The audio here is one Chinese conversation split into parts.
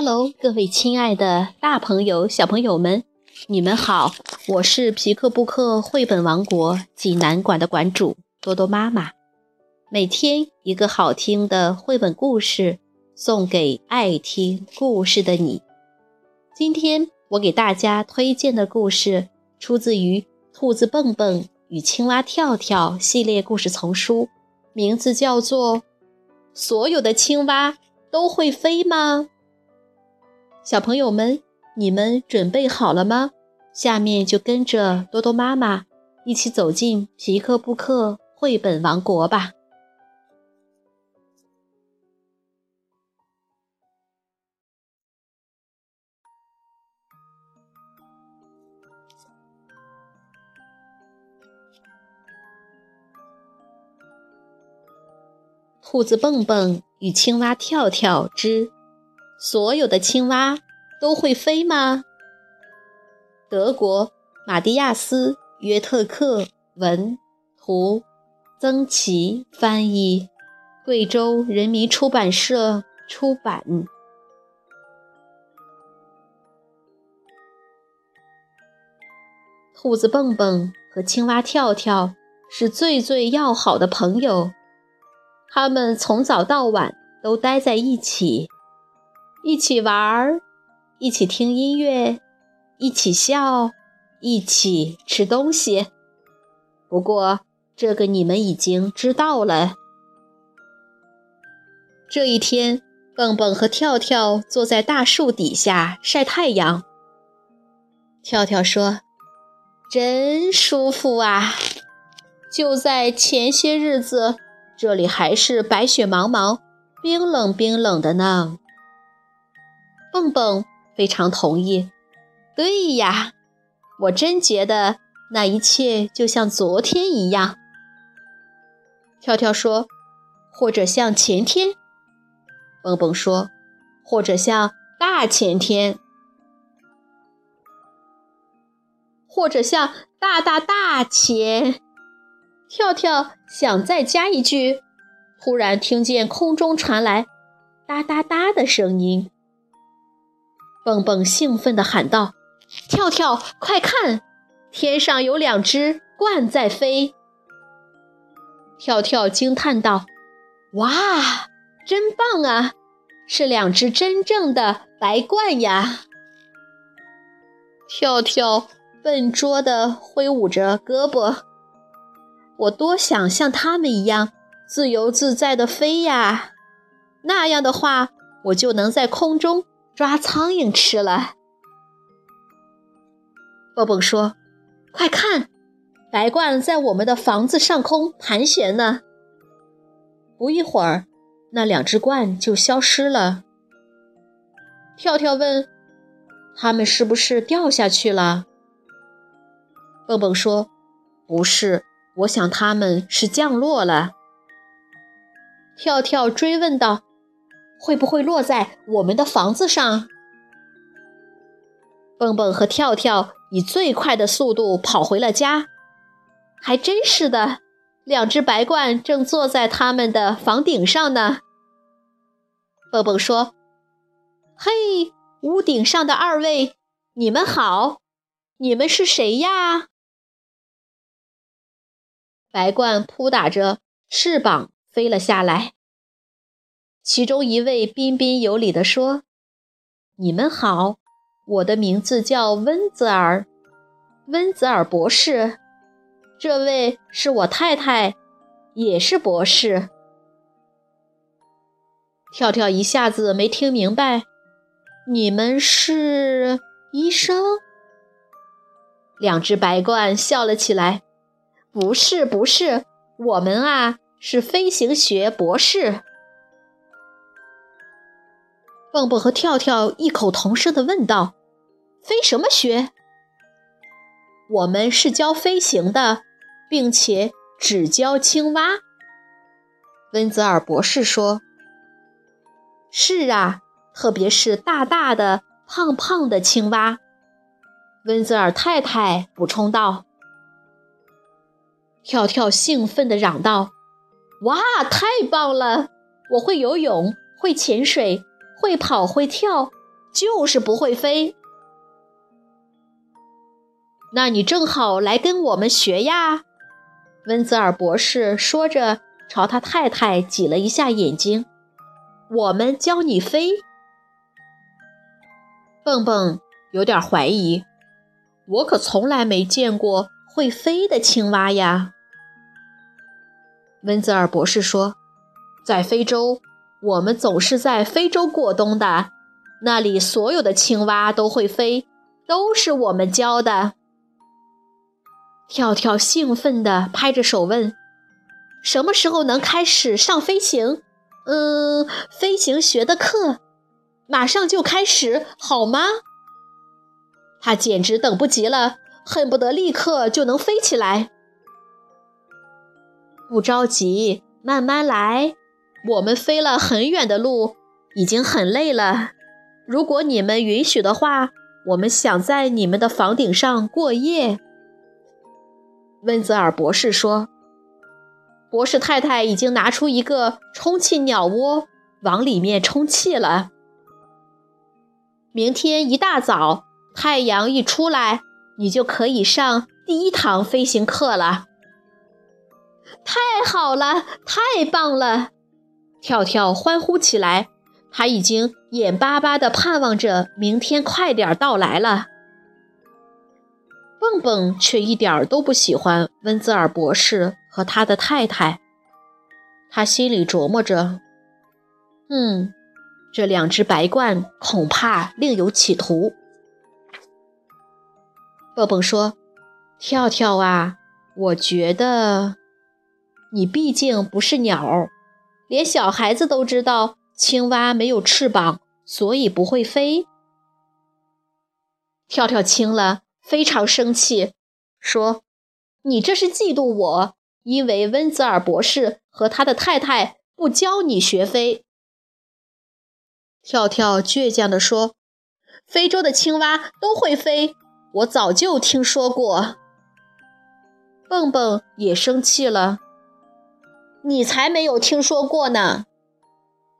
Hello，各位亲爱的大朋友、小朋友们，你们好！我是皮克布克绘本王国济南馆的馆主多多妈妈。每天一个好听的绘本故事，送给爱听故事的你。今天我给大家推荐的故事，出自于《兔子蹦蹦与青蛙跳跳》系列故事丛书，名字叫做《所有的青蛙都会飞吗》。小朋友们，你们准备好了吗？下面就跟着多多妈妈一起走进皮克布克绘本王国吧。兔子蹦蹦与青蛙跳跳之。所有的青蛙都会飞吗？德国马蒂亚斯·约特克文图，曾琦翻译，贵州人民出版社出版。兔子蹦蹦和青蛙跳跳是最最要好的朋友，他们从早到晚都待在一起。一起玩儿，一起听音乐，一起笑，一起吃东西。不过，这个你们已经知道了。这一天，蹦蹦和跳跳坐在大树底下晒太阳。跳跳说：“真舒服啊！就在前些日子，这里还是白雪茫茫、冰冷冰冷的呢。”蹦蹦非常同意。对呀，我真觉得那一切就像昨天一样。跳跳说：“或者像前天。”蹦蹦说：“或者像大前天。”或者像大大大前。跳跳想再加一句，突然听见空中传来哒哒哒的声音。蹦蹦兴奋地喊道：“跳跳，快看，天上有两只鹳在飞！”跳跳惊叹道：“哇，真棒啊！是两只真正的白鹳呀！”跳跳笨拙地挥舞着胳膊：“我多想像他们一样自由自在地飞呀！那样的话，我就能在空中……”抓苍蝇吃了。蹦蹦说：“快看，白鹳在我们的房子上空盘旋呢。”不一会儿，那两只鹳就消失了。跳跳问：“它们是不是掉下去了？”蹦蹦说：“不是，我想它们是降落了。”跳跳追问道。会不会落在我们的房子上？蹦蹦和跳跳以最快的速度跑回了家，还真是的，两只白鹳正坐在他们的房顶上呢。蹦蹦说：“嘿，屋顶上的二位，你们好，你们是谁呀？”白鹳扑打着翅膀飞了下来。其中一位彬彬有礼地说：“你们好，我的名字叫温泽尔，温泽尔博士。这位是我太太，也是博士。”跳跳一下子没听明白：“你们是医生？”两只白鹳笑了起来：“不是，不是，我们啊是飞行学博士。”蹦蹦和跳跳异口同声地问道：“飞什么学？”“我们是教飞行的，并且只教青蛙。”温泽尔博士说。“是啊，特别是大大的、胖胖的青蛙。”温泽尔太太补充道。跳跳兴奋地嚷道：“哇，太棒了！我会游泳，会潜水。”会跑会跳，就是不会飞。那你正好来跟我们学呀！温泽尔博士说着，朝他太太挤了一下眼睛。我们教你飞。蹦蹦有点怀疑，我可从来没见过会飞的青蛙呀。温泽尔博士说，在非洲，我们总是在非洲过冬的，那里所有的青蛙都会飞，都是我们教的。跳跳兴奋地拍着手问：“什么时候能开始上飞行？嗯，飞行学的课，马上就开始好吗？”他简直等不及了，恨不得立刻就能飞起来。不着急，慢慢来。我们飞了很远的路，已经很累了。如果你们允许的话，我们想在你们的房顶上过夜。温泽尔博士说：“博士太太已经拿出一个充气鸟窝，往里面充气了。明天一大早，太阳一出来，你就可以上第一堂飞行课了。”太好了，太棒了！跳跳欢呼起来，他已经眼巴巴地盼望着明天快点到来了。蹦蹦却一点儿都不喜欢温泽尔博士和他的太太，他心里琢磨着：“嗯，这两只白鹳恐怕另有企图。”蹦蹦说：“跳跳啊，我觉得你毕竟不是鸟，连小孩子都知道青蛙没有翅膀，所以不会飞。”跳跳听了。非常生气，说：“你这是嫉妒我，因为温泽尔博士和他的太太不教你学飞。”跳跳倔强地说：“非洲的青蛙都会飞，我早就听说过。”蹦蹦也生气了：“你才没有听说过呢！”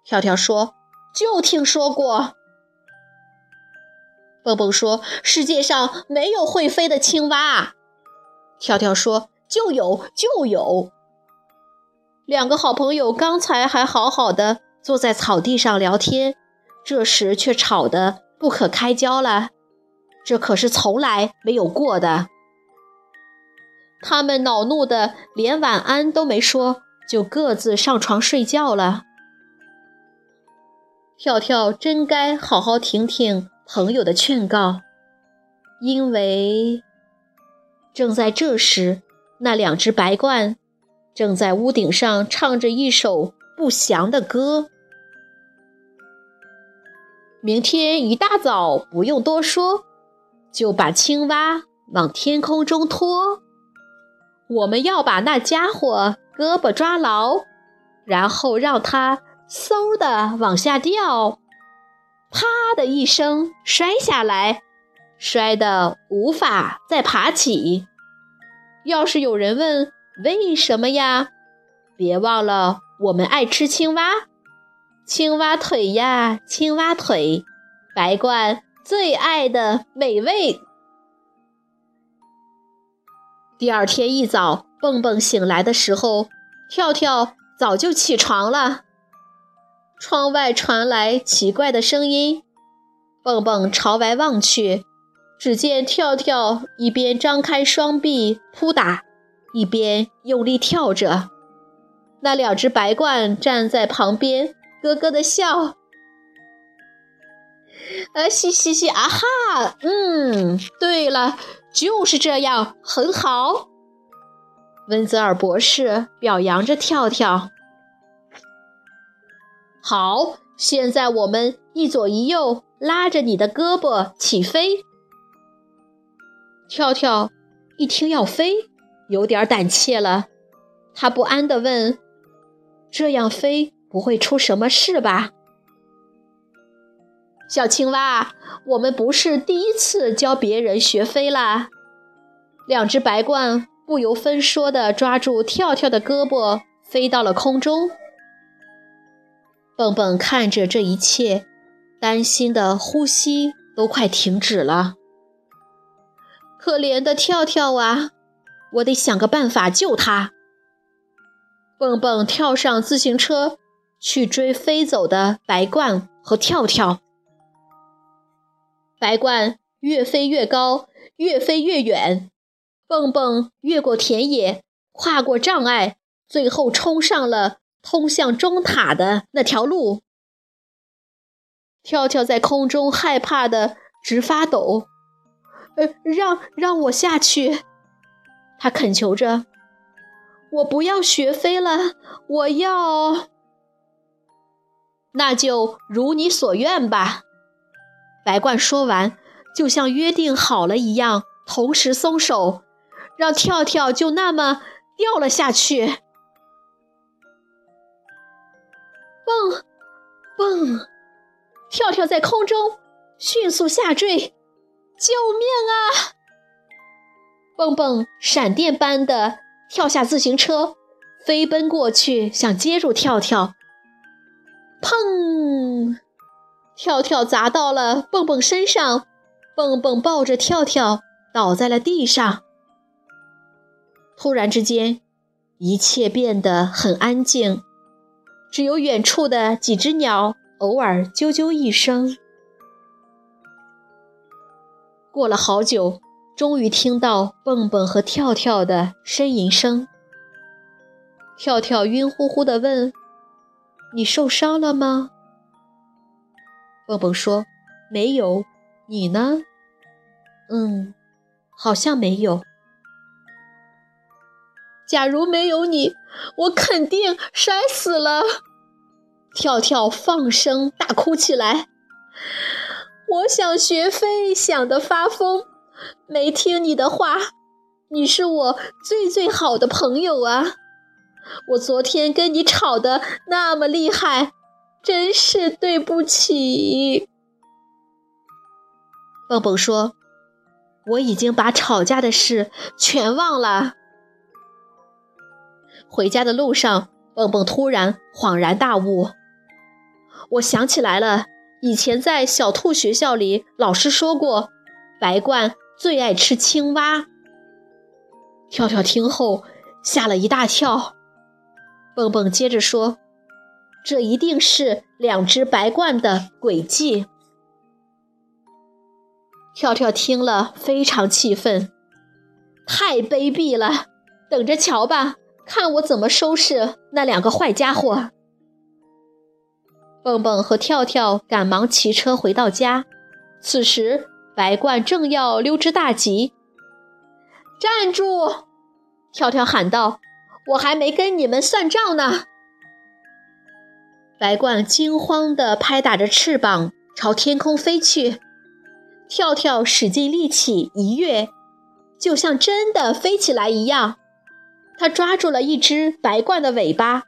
跳跳说：“就听说过。”蹦蹦说：“世界上没有会飞的青蛙。”跳跳说：“就有，就有。”两个好朋友刚才还好好的坐在草地上聊天，这时却吵得不可开交了。这可是从来没有过的。他们恼怒的连晚安都没说，就各自上床睡觉了。跳跳真该好好听听。朋友的劝告，因为正在这时，那两只白鹳正在屋顶上唱着一首不祥的歌。明天一大早，不用多说，就把青蛙往天空中拖。我们要把那家伙胳膊抓牢，然后让它嗖的往下掉。啪的一声，摔下来，摔得无法再爬起。要是有人问为什么呀，别忘了我们爱吃青蛙，青蛙腿呀，青蛙腿，白鹳最爱的美味。第二天一早，蹦蹦醒来的时候，跳跳早就起床了。窗外传来奇怪的声音，蹦蹦朝外望去，只见跳跳一边张开双臂扑打，一边用力跳着。那两只白鹳站在旁边，咯咯的笑。啊，嘻嘻嘻，啊哈，嗯，对了，就是这样，很好。温泽尔博士表扬着跳跳。好，现在我们一左一右拉着你的胳膊起飞。跳跳一听要飞，有点胆怯了，他不安地问：“这样飞不会出什么事吧？”小青蛙，我们不是第一次教别人学飞啦。两只白鹳不由分说地抓住跳跳的胳膊，飞到了空中。蹦蹦看着这一切，担心的呼吸都快停止了。可怜的跳跳啊，我得想个办法救他。蹦蹦跳上自行车，去追飞走的白鹳和跳跳。白鹳越飞越高，越飞越远。蹦蹦越过田野，跨过障碍，最后冲上了通向钟塔的那条路。跳跳在空中害怕的直发抖，呃，让让我下去，他恳求着。我不要学飞了，我要。那就如你所愿吧。白鹳说完，就像约定好了一样，同时松手，让跳跳就那么掉了下去。蹦，蹦，跳跳在空中迅速下坠，救命啊！蹦蹦闪电般的。跳下自行车，飞奔过去，想接住跳跳。砰！跳跳砸到了蹦蹦身上，蹦蹦抱着跳跳倒在了地上。突然之间，一切变得很安静，只有远处的几只鸟偶尔啾啾一声。过了好久。终于听到蹦蹦和跳跳的呻吟声。跳跳晕乎乎地问：“你受伤了吗？”蹦蹦说：“没有。”你呢？嗯，好像没有。假如没有你，我肯定摔死了。跳跳放声大哭起来。我想学飞，想得发疯。没听你的话，你是我最最好的朋友啊！我昨天跟你吵得那么厉害，真是对不起。蹦蹦说：“我已经把吵架的事全忘了。”回家的路上，蹦蹦突然恍然大悟：“我想起来了，以前在小兔学校里，老师说过，白鹳。”最爱吃青蛙。跳跳听后吓了一大跳。蹦蹦接着说：“这一定是两只白鹳的诡计。”跳跳听了非常气愤：“太卑鄙了！等着瞧吧，看我怎么收拾那两个坏家伙！”蹦蹦和跳跳赶忙骑车回到家。此时。白鹳正要溜之大吉，站住！跳跳喊道：“我还没跟你们算账呢！”白鹳惊慌地拍打着翅膀朝天空飞去，跳跳使尽力气一跃，就像真的飞起来一样。他抓住了一只白鹳的尾巴，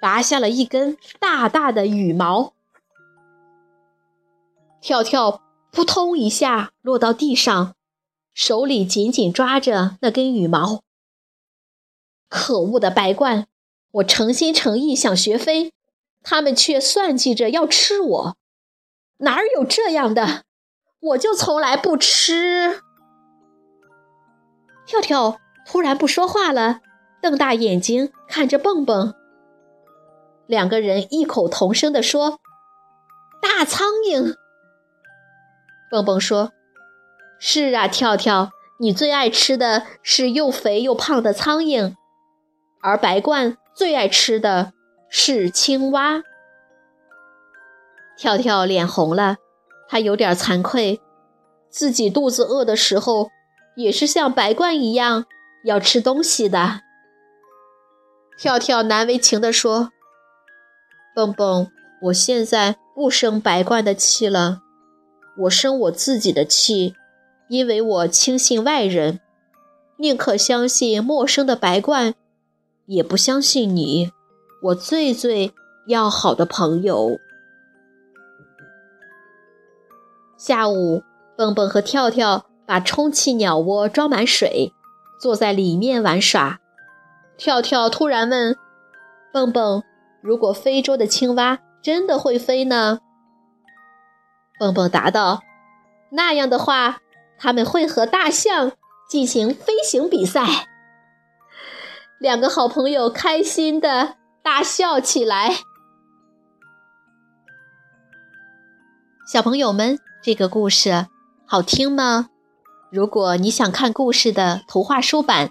拔下了一根大大的羽毛。跳跳。扑通一下落到地上，手里紧紧抓着那根羽毛。可恶的白鹳！我诚心诚意想学飞，他们却算计着要吃我。哪儿有这样的？我就从来不吃。跳跳突然不说话了，瞪大眼睛看着蹦蹦。两个人异口同声地说：“大苍蝇。”蹦蹦说：“是啊，跳跳，你最爱吃的是又肥又胖的苍蝇，而白鹳最爱吃的是青蛙。”跳跳脸红了，他有点惭愧，自己肚子饿的时候也是像白鹳一样要吃东西的。跳跳难为情地说：“蹦蹦，我现在不生白鹳的气了。”我生我自己的气，因为我轻信外人，宁可相信陌生的白鹳，也不相信你，我最最要好的朋友。下午，蹦蹦和跳跳把充气鸟窝装满水，坐在里面玩耍。跳跳突然问蹦蹦：“如果非洲的青蛙真的会飞呢？”蹦蹦答道：“那样的话，他们会和大象进行飞行比赛。”两个好朋友开心的大笑起来。小朋友们，这个故事好听吗？如果你想看故事的图画书版，